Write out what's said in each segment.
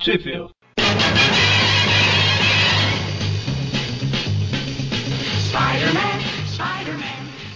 Sheffield.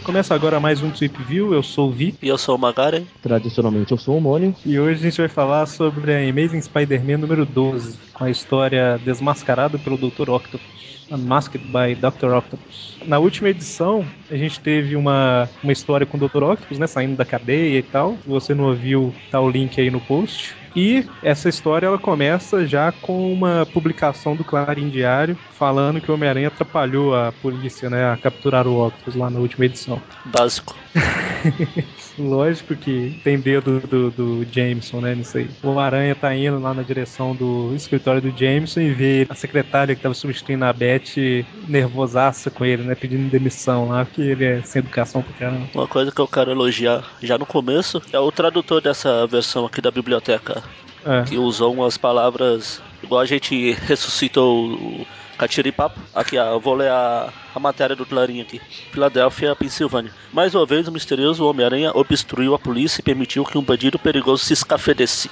Começa agora mais um Trip View, eu sou o Vi. E eu sou o Magaren. Tradicionalmente eu sou o Mônio. E hoje a gente vai falar sobre a Amazing Spider-Man número 12, com a história desmascarada pelo Dr. Octopus. Unmasked by Dr. Octopus. Na última edição, a gente teve uma, uma história com o Dr. Octopus, né, saindo da cadeia e tal. Se você não ouviu, tá o link aí no post. E essa história ela começa já com uma publicação do Clarim Diário falando que o Homem-Aranha atrapalhou a polícia, né, a capturar o Octopus lá na última edição. Básico. Lógico que tem dedo do, do Jameson, né, nisso aí. O Aranha tá indo lá na direção do escritório do Jameson e vê a secretária que tava substituindo a Beth nervosaça com ele, né, pedindo demissão lá, porque ele é sem educação pro caramba. Uma coisa que eu quero elogiar já no começo é o tradutor dessa versão aqui da biblioteca, É. que usou umas palavras igual a gente ressuscitou o Catiripapo. Aqui, ó, eu vou ler a, a matéria do Clarim aqui. Filadélfia, Pensilvânia. Mais uma vez, o misterioso Homem-Aranha obstruiu a polícia e permitiu que um bandido perigoso se escafedesse.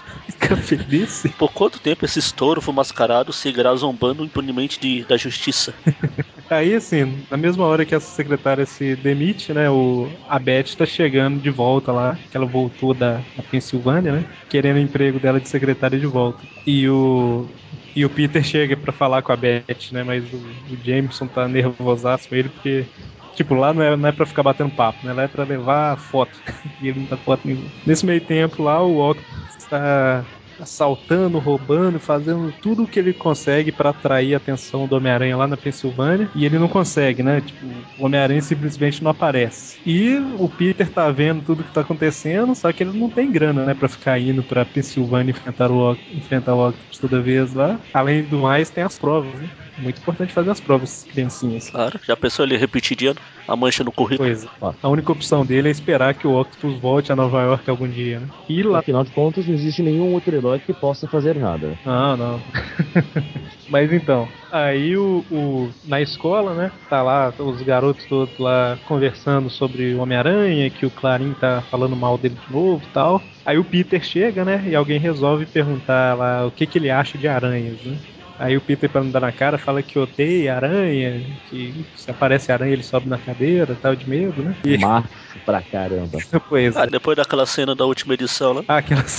Feliz? Por quanto tempo esse estouro mascarado seguirá zombando impunemente de, da justiça? Aí, assim, na mesma hora que essa secretária se demite, né, o, a Beth tá chegando de volta lá, que ela voltou da, da Pensilvânia, né, querendo o emprego dela de secretária de volta. E o, e o Peter chega pra falar com a Beth, né, mas o, o Jameson tá nervosaço com ele, porque, tipo, lá não é, não é pra ficar batendo papo, né, lá é pra levar foto, e ele não tá foto nenhuma. Nesse meio tempo lá, o Octopus está assaltando, roubando, fazendo tudo o que ele consegue pra atrair a atenção do Homem-Aranha lá na Pensilvânia e ele não consegue, né? Tipo, o Homem-Aranha simplesmente não aparece. E o Peter tá vendo tudo que tá acontecendo, só que ele não tem grana, né, Pra ficar indo pra Pensilvânia enfrentar o, enfrentar o Octopus toda vez lá. Além do mais, tem as provas, né? Muito importante fazer as provas, criancinhas. Claro, já pensou ele repetir de ano? A mancha no currículo? Coisa. A única opção dele é esperar que o Octopus volte a Nova York algum dia, né? E lá Afinal de contas, não existe nenhum outro herói que possa fazer nada. Não, não. Mas então, aí o, o- na escola, né? Tá lá os garotos todos lá conversando sobre o Homem-Aranha, que o Clarim tá falando mal dele de novo e tal. Aí o Peter chega, né? E alguém resolve perguntar lá o que, que ele acha de aranhas, né? Aí o Peter, pra não dar na cara, fala que odeia aranha, que se aparece aranha ele sobe na cadeira, tal, de medo, né? E Macho pra caramba. depois. Ah, depois daquela cena da última edição, né? Ah, aquela.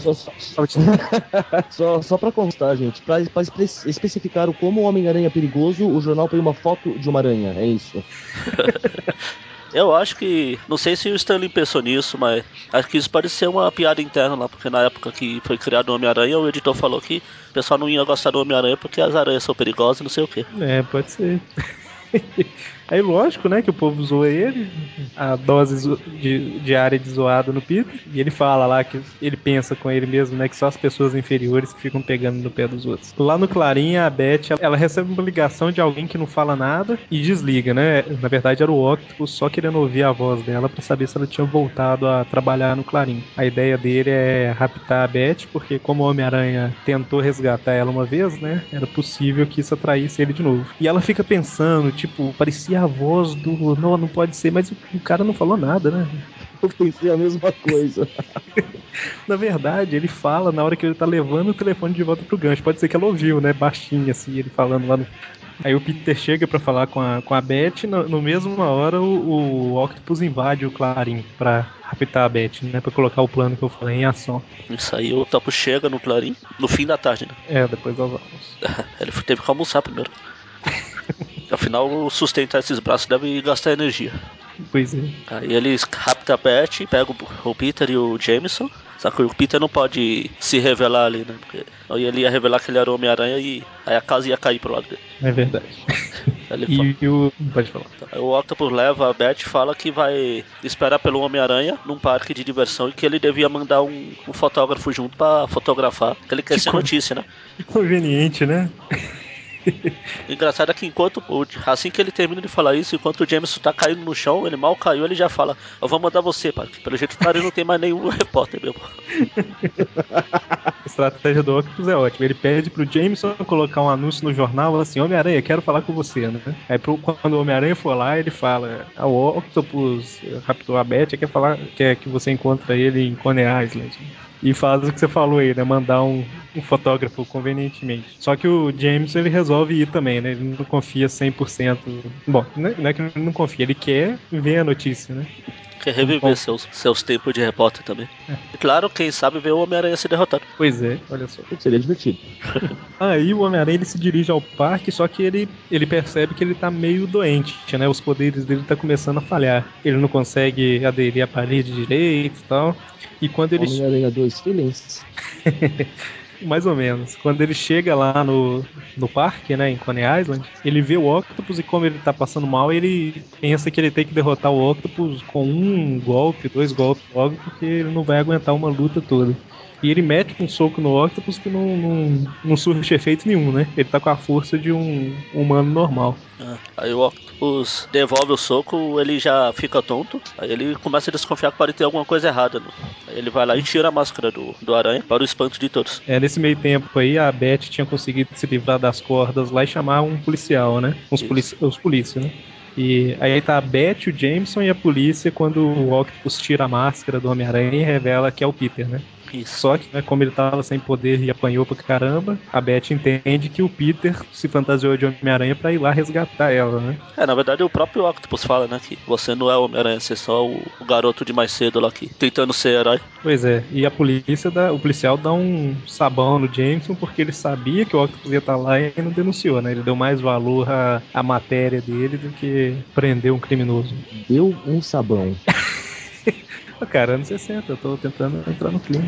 Só, só, só, só pra constar, gente, pra, pra espe- especificar o como o Homem-Aranha é perigoso, o jornal põe uma foto de uma aranha, é isso. Eu acho que. Não sei se o Stanley pensou nisso, mas acho que isso ser uma piada interna lá, porque na época que foi criado o Homem-Aranha, o editor falou que o pessoal não ia gostar do Homem-Aranha porque as aranhas são perigosas e não sei o que. É, pode ser. Aí, lógico, né, que o povo zoa ele, a dose de, diária de zoada no Peter, e ele fala lá que ele pensa com ele mesmo, né, que só as pessoas inferiores que ficam pegando no pé dos outros. Lá no Clarim, a Beth, ela, ela recebe uma ligação de alguém que não fala nada e desliga, né? Na verdade, era o Octopus só querendo ouvir a voz dela pra saber se ela tinha voltado a trabalhar no Clarim. A ideia dele é raptar a Beth, porque como o Homem-Aranha tentou resgatar ela uma vez, né, era possível que isso atraísse ele de novo. E ela fica pensando, tipo, parecia a voz do. Não, não pode ser, mas o, o cara não falou nada, né? Eu pensei a mesma coisa. Na verdade, ele fala na hora que ele tá levando o telefone de volta pro gancho. Pode ser que ela ouviu, né? Baixinho, assim, ele falando lá no. Aí o Peter chega pra falar com a, com a Beth, no, no mesma hora o, o Octopus invade o Clarim pra raptar a Beth, né? Pra colocar o plano que eu falei em ação. Isso aí o Topo chega no Clarim no fim da tarde, né? É, depois nós vamos. Ele teve que almoçar primeiro. Afinal, sustentar esses braços deve gastar energia. Pois é. Aí eles raptam a Beth, pegam o Peter e o Jameson. Só que o Peter não pode se revelar ali, né? Porque aí ele ia revelar que ele era o Homem-Aranha e aí a casa ia cair pro lado dele. É verdade. E, e o. Pode falar. Aí o Octopus leva a Beth e fala que vai esperar pelo Homem-Aranha num parque de diversão e que ele devia mandar um, um fotógrafo junto pra fotografar. Que ele quer ser co- notícia, né? Que conveniente, né? Engraçado é que enquanto o- assim que ele termina de falar isso, enquanto o Jameson tá caindo no chão, ele mal caiu, ele já fala, eu vou mandar você, pai. Pelo jeito cara não tem mais nenhum repórter mesmo. A estratégia do Octopus é ótima. Ele pede pro Jameson colocar um anúncio no jornal assim: Homem-Aranha, quero falar com você, né? Aí pro- quando o Homem-Aranha for lá, ele fala: ah, O Octopus raptou a Beth, quer falar quer que você encontra ele em Coney Island. E faz o que você falou aí, né? Mandar um, um fotógrafo, convenientemente. Só que o James, ele resolve ir também, né? Ele não confia 100%. Bom, é, não é que ele não confia, ele quer ver a notícia, né? Quer reviver seus, seus tempos de repórter também. É. E claro, quem sabe ver o Homem-Aranha se derrotado. Pois é, olha só. Seria divertido. Aí o Homem-Aranha ele se dirige ao parque, só que ele, ele percebe que ele tá meio doente, né? Os poderes dele tá começando a falhar. Ele não consegue aderir à parede direito e tal. E quando ele. Homem-Aranha 2 Feelings. mais ou menos. Quando ele chega lá no, no parque, né, em Coney Island, ele vê o Octopus e como ele tá passando mal, ele pensa que ele tem que derrotar o Octopus com um golpe, dois golpes logo, porque ele não vai aguentar uma luta toda. E ele mete um soco no Octopus que não, não, não surge efeito nenhum, né? Ele tá com a força de um humano normal. Ah, aí o Octopus devolve o soco, ele já fica tonto. Aí ele começa a desconfiar que pode ter alguma coisa errada. Né? Ele vai lá e tira a máscara do, do aranha para o espanto de todos. É, nesse meio tempo aí, a Beth tinha conseguido se livrar das cordas lá e chamar um policial, né? Os, polici os polícias, né? E aí tá a Beth, o Jameson e a polícia quando o Octopus tira a máscara do Homem-Aranha e revela que é o Peter, né? Isso. Só que, né, como ele tava sem poder e apanhou pra caramba, a Beth entende que o Peter se fantasiou de Homem-Aranha pra ir lá resgatar ela, né? É, na verdade o próprio Octopus fala, né, que você não é o Homem-Aranha, você é só o, o, garoto de mais cedo lá aqui, tentando ser herói. Pois é, e a polícia, dá, o policial dá um sabão no Jameson porque ele sabia que o Octopus ia estar tá lá e não denunciou, né? Ele deu mais valor à, à matéria dele do que prender um criminoso. Deu um sabão. Cara, anos 60, eu tô tentando entrar no clima.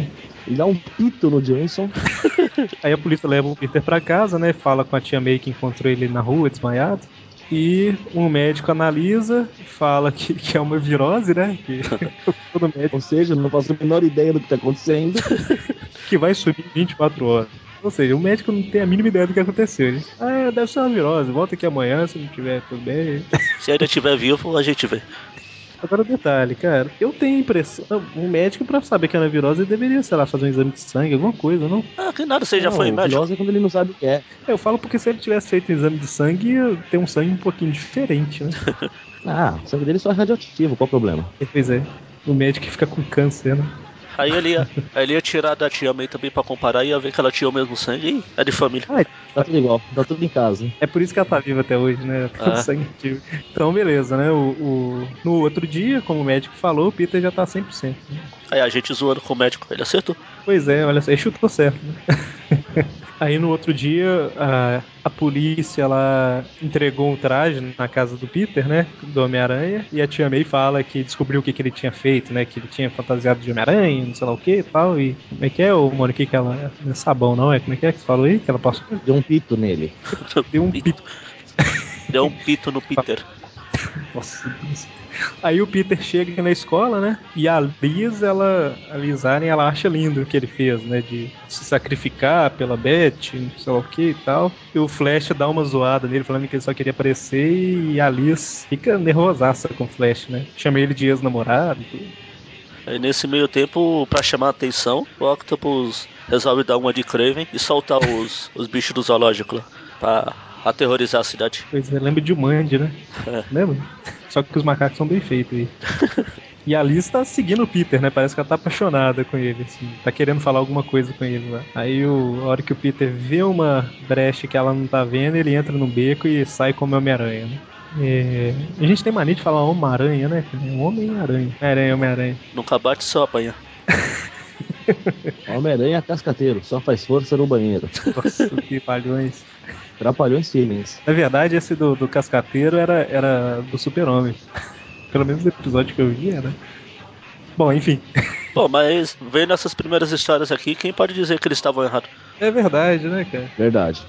E dá um pito no Jameson. Aí a polícia leva o Peter pra casa, né? Fala com a tia May que encontrou ele na rua, desmaiado. E um médico analisa, fala que, que é uma virose, né? Que, médico... Ou seja, não faço a menor ideia do que tá acontecendo. que vai subir em 24 horas. Ou seja, o médico não tem a mínima ideia do que aconteceu. Ele, ah, deve ser uma virose, volta aqui amanhã se não tiver tudo bem. Se ainda estiver vivo, a gente vê. Agora detalhe, cara, eu tenho a impressão. Um médico, pra saber que é virose, deveria, sei lá, fazer um exame de sangue, alguma coisa, não? Ah, que nada, você já foi médico. Virose é quando ele não sabe o que é. Eu falo porque se ele tivesse feito um exame de sangue, ia ter um sangue um pouquinho diferente, né? ah, o sangue dele só é radioativo, qual o problema? Pois é. O médico que fica com câncer, né? Aí ele ia, aí ele ia tirar da tia May também pra comparar e ia ver que ela tinha o mesmo sangue e é de família. Ah, tá tudo igual, tá tudo em casa. É por isso que ela tá viva até hoje, né? Tá sangue ativo. Então, beleza, né? O, o, no outro dia, como o médico falou, o Peter já tá 100%. Né? Aí a gente zoando com o médico, ele acertou. Pois é, olha só, ele chutou certo, né? Aí no outro dia, a, a polícia ela entregou um traje na casa do Peter, né? Do Homem-Aranha. E a tia May fala que descobriu o que, que ele tinha feito, né? Que ele tinha fantasiado de Homem-Aranha, não sei lá o que e tal. E como é que é, o Mônica, que ela. Não é sabão, não? É como é que é que você falou aí? Que ela passou. Deu um pito nele. Deu um pito. Deu um pito no Peter. Nossa. Aí o Peter chega na escola, né? E a Liz, ela, a Lizane, ela acha lindo o que ele fez, né? De se sacrificar pela Beth, não sei lá o que e tal. E o Flash dá uma zoada nele, falando que ele só queria aparecer. E a Liz fica nervosaça com o Flash, né? Chama ele de ex-namorado e tudo. Aí nesse meio tempo, para chamar a atenção, o Octopus resolve dar uma de Craven e soltar os, os bichos do zoológico lá. Pra aterrorizar a cidade. Pois é, lembra de Mandy, né? É. Lembra? Só que os macacos são bem feitos aí. E a Liz tá seguindo o Peter, né? Parece que ela tá apaixonada com ele, assim. Tá querendo falar alguma coisa com ele lá. Aí, o, a hora que o Peter vê uma brecha que ela não tá vendo, ele entra no beco e sai como Homem-Aranha, né? É, a gente tem mania de falar Homem-Aranha, né? Homem-Aranha. Aranha, Homem-Aranha. Nunca bate, só apanha. Homem-Aranha cascateiro, só faz força no banheiro. Nossa, que palhões. Trapalhões Feelings. Na verdade, esse do, do Cascateiro era, era do Super-Homem. Pelo menos o episódio que eu vi era. Bom, enfim. Bom, mas vendo essas primeiras histórias aqui, quem pode dizer que eles estavam errados? É verdade, né, cara? Verdade.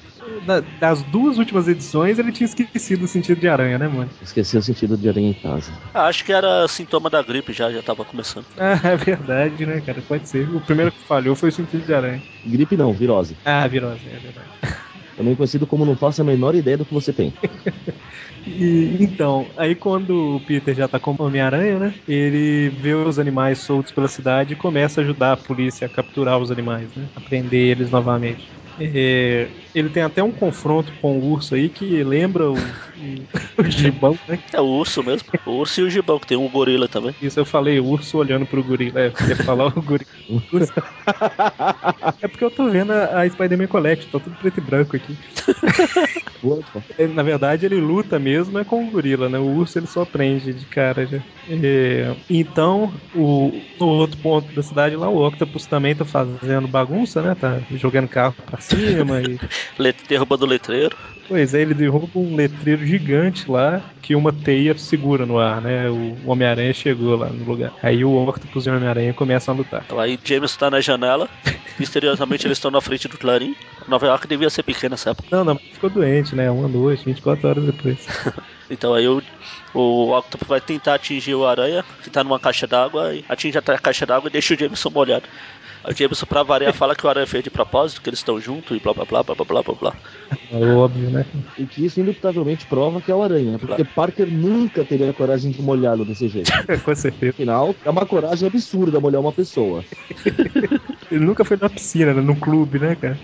das duas últimas edições, ele tinha esquecido o sentido de aranha, né, mano? Esqueceu o sentido de aranha em casa. Ah, acho que era sintoma da gripe já, já tava começando. Ah, é verdade, né, cara? Pode ser. O primeiro que falhou foi o sentido de aranha. Gripe não, virose. Ah, virose, é verdade também conhecido como não faço a menor ideia do que você tem. e, então, aí quando o Peter já tá como Homem-Aranha, né? Ele vê os animais soltos pela cidade e começa a ajudar a polícia a capturar os animais, né? A prender eles novamente. É, ele tem até um confronto com o urso aí que lembra o, o, o gibão, né? É o urso mesmo. O urso e o gibão, que tem um gorila também. Isso eu falei, urso olhando pro gorila. É, ia falar o gorila. é porque eu tô vendo a, a Spider-Man Collection, tá tudo preto e branco aqui. Na verdade, ele luta mesmo é com o gorila, né? O urso ele só prende de cara já. É, então, o, no outro ponto da cidade lá, o Octopus também tá fazendo bagunça, né? Tá jogando carro pra cima e. derrubando o letreiro. Pois é, ele derruba um letreiro gigante lá que uma teia segura no ar, né? O Homem-Aranha chegou lá no lugar. Aí o Octopus e o Homem-Aranha começam a lutar. Aí James tá na janela, misteriosamente eles estão na frente do Clarim. Nova York devia ser pequena nessa época. Não, não, ficou doente, né? Uma noite, 24 horas depois. então aí o, o Octopus vai tentar atingir o Aranha, que tá numa caixa d'água, e atinge a caixa d'água e deixa o Jameson molhado. O Jameson, pra variar, fala que o Aranha fez de propósito, que eles estão juntos e blá blá blá blá blá blá blá. É óbvio, né? E que isso indubitavelmente prova que é o Aranha, né? Porque claro. Parker nunca teria coragem de molhá-lo desse jeito. Com certeza. Afinal, é uma coragem absurda molhar uma pessoa. Ele nunca foi na piscina, né? num clube, né, cara?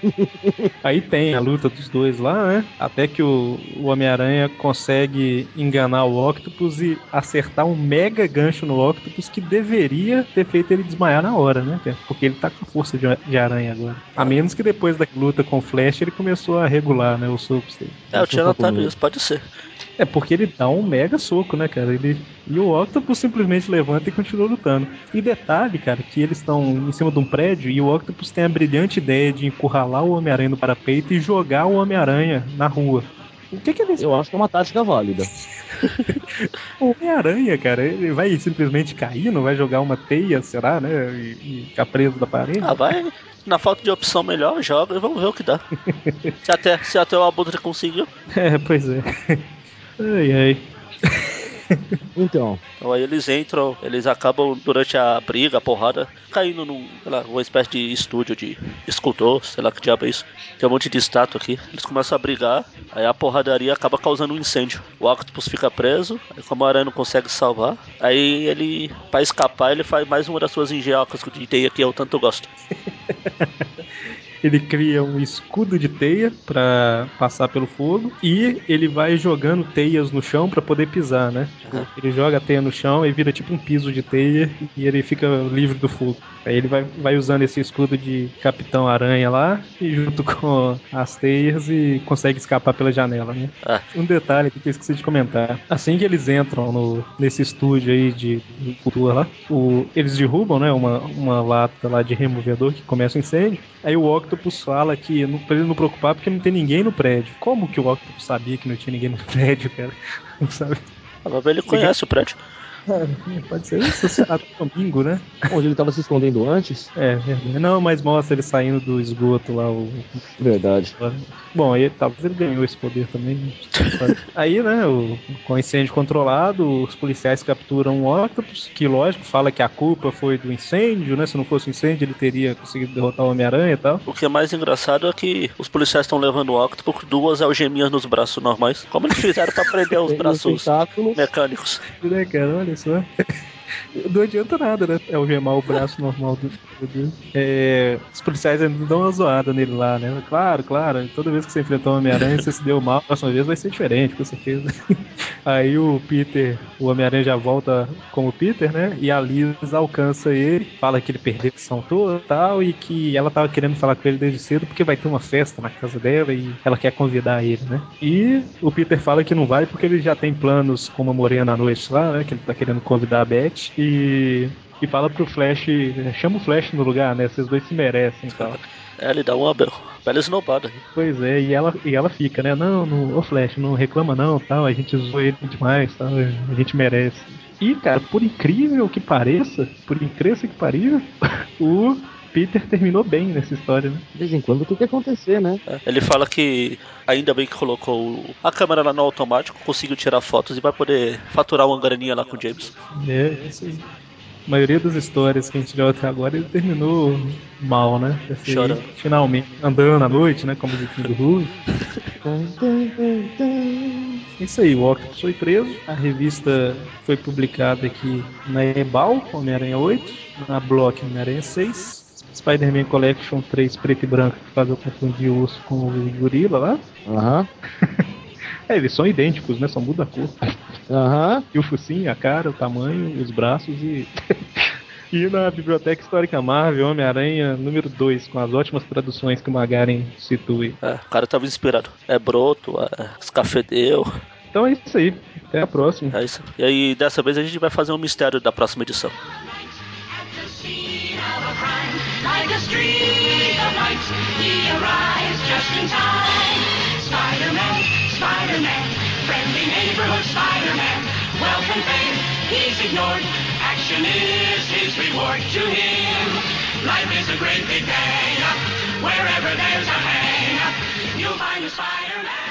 Aí tem a luta dos dois lá, né? Até que o, o Homem-Aranha consegue enganar o Octopus e acertar um mega gancho no Octopus que deveria ter feito ele desmaiar na hora, né? Porque ele tá com força de, de aranha agora. A menos que depois da luta com o Flash ele começou a regular, né? Os socos dele. É, eu tinha notado isso, pode ser. É porque ele dá um mega soco, né, cara? Ele... E o Octopus simplesmente levanta e continua lutando. E detalhe, cara, que eles estão em cima de um prédio e o Octopus tem a brilhante ideia de encurralar o Homem-Aranha no parapeito e jogar o Homem-Aranha na rua. O que que eles... Eu acho que é uma tática válida. o Homem-Aranha, cara, ele vai simplesmente cair, não vai jogar uma teia, será, né? E, e ficar preso da parede? Ah, vai. Na falta de opção melhor, joga e vamos ver o que dá. se, até, se até o Abutre conseguiu. É, pois é. Ai, ai. Então. então. aí eles entram, eles acabam durante a briga, a porrada, caindo num, sei lá, uma espécie de estúdio de escultor, sei lá que diabo é isso. Tem um monte de estátua aqui. Eles começam a brigar, aí a porradaria acaba causando um incêndio. O Octopus fica preso, aí como a aranha não consegue salvar, aí ele, para escapar, ele faz mais uma das suas engenhocas de teia que eu tanto gosto. ele cria um escudo de teia para passar pelo fogo e ele vai jogando teias no chão para poder pisar, né? Ele joga a teia no chão e vira tipo um piso de teia e ele fica livre do fogo. Aí ele vai, vai usando esse escudo de Capitão Aranha lá e junto com as teias e consegue escapar pela janela, né? Ah. Um detalhe que eu esqueci de comentar. Assim que eles entram no, nesse estúdio aí de, cultura lá, o, eles derrubam, né, uma, uma lata lá de removedor que começa o incêndio. Aí o Octopus fala que não, pra ele não preocupar porque não tem ninguém no prédio. Como que o Octopus sabia que não tinha ninguém no prédio, cara? Não sabe? Agora ele conhece o prédio. Pode ser isso, domingo, né? Onde ele tava se escondendo antes? É, verdade. Não, mas mostra ele saindo do esgoto lá. O... Verdade. Bom, aí talvez ele ganhou esse poder também. Né? aí, né, o, com o incêndio controlado, os policiais capturam o Octopus, que lógico, fala que a culpa foi do incêndio, né? Se não fosse o incêndio, ele teria conseguido derrotar o Homem-Aranha e tal. O que é mais engraçado é que os policiais estão levando o Octopus com duas algeminhas nos braços normais. Como eles fizeram pra prender os braços mecânicos? Né, cara? Olha só. Não adianta nada, né? É o gemar o braço normal do. É, os policiais ainda dão uma zoada nele lá, né? Claro, claro. Toda vez que você enfrentou o Homem-Aranha, você se deu mal. A próxima vez vai ser diferente, com certeza. Aí o Peter, o Homem-Aranha já volta como Peter, né? E a Liz alcança ele, fala que ele perdeu a ação toda e tal, e que ela tava querendo falar com ele desde cedo porque vai ter uma festa na casa dela e ela quer convidar ele, né? E o Peter fala que não vai porque ele já tem planos com uma morena à noite lá, né? Que ele tá querendo convidar a Beth e, e fala pro Flash, chama o Flash no lugar, né? Vocês dois se merecem e tal. É, ele dá uma bela esnobada. Pois é, e ela, e ela fica, né? Não, não, ô Flash, não reclama não, tal, a gente zoou ele demais, tal, a gente merece. E, cara, por incrível que pareça, por incrível que pareça, o Peter terminou bem nessa história, né? De vez em quando tem que acontecer, né? É, ele fala que ainda bem que colocou a câmera lá no automático, conseguiu tirar fotos e vai poder faturar uma graninha lá com o James. É, isso aí. A maioria das histórias que a gente leu até agora, ele terminou mal, né? Assim, Chorando. Finalmente, andando à noite, né? Como o do Hulk. Isso aí, o Octopus foi preso. A revista foi publicada aqui na Ebal, Homem-Aranha 8, na Block Homem-Aranha 6 Spider-Man Collection 3 preto e branco, que faz eu confundir o urso com o gorila lá. Aham. É, eles são idênticos, né? Só muda a cor. Aham. E o focinho, a cara, o tamanho, os braços e. e na Biblioteca Histórica Marvel, Homem-Aranha número 2, com as ótimas traduções que o Magaren citou aí. É, o cara tava inspirado. É broto, é escafedeu. Então é isso aí. Até a próxima. É isso. E aí, dessa vez a gente vai fazer um mistério da próxima edição. Streak of light, he arrives just in time. Spider-Man, Spider-Man, friendly neighborhood Spider-Man. And fame, he's ignored. Action is his reward to him. Life is a great big day. Wherever there's a hang, you'll find a Spider-Man.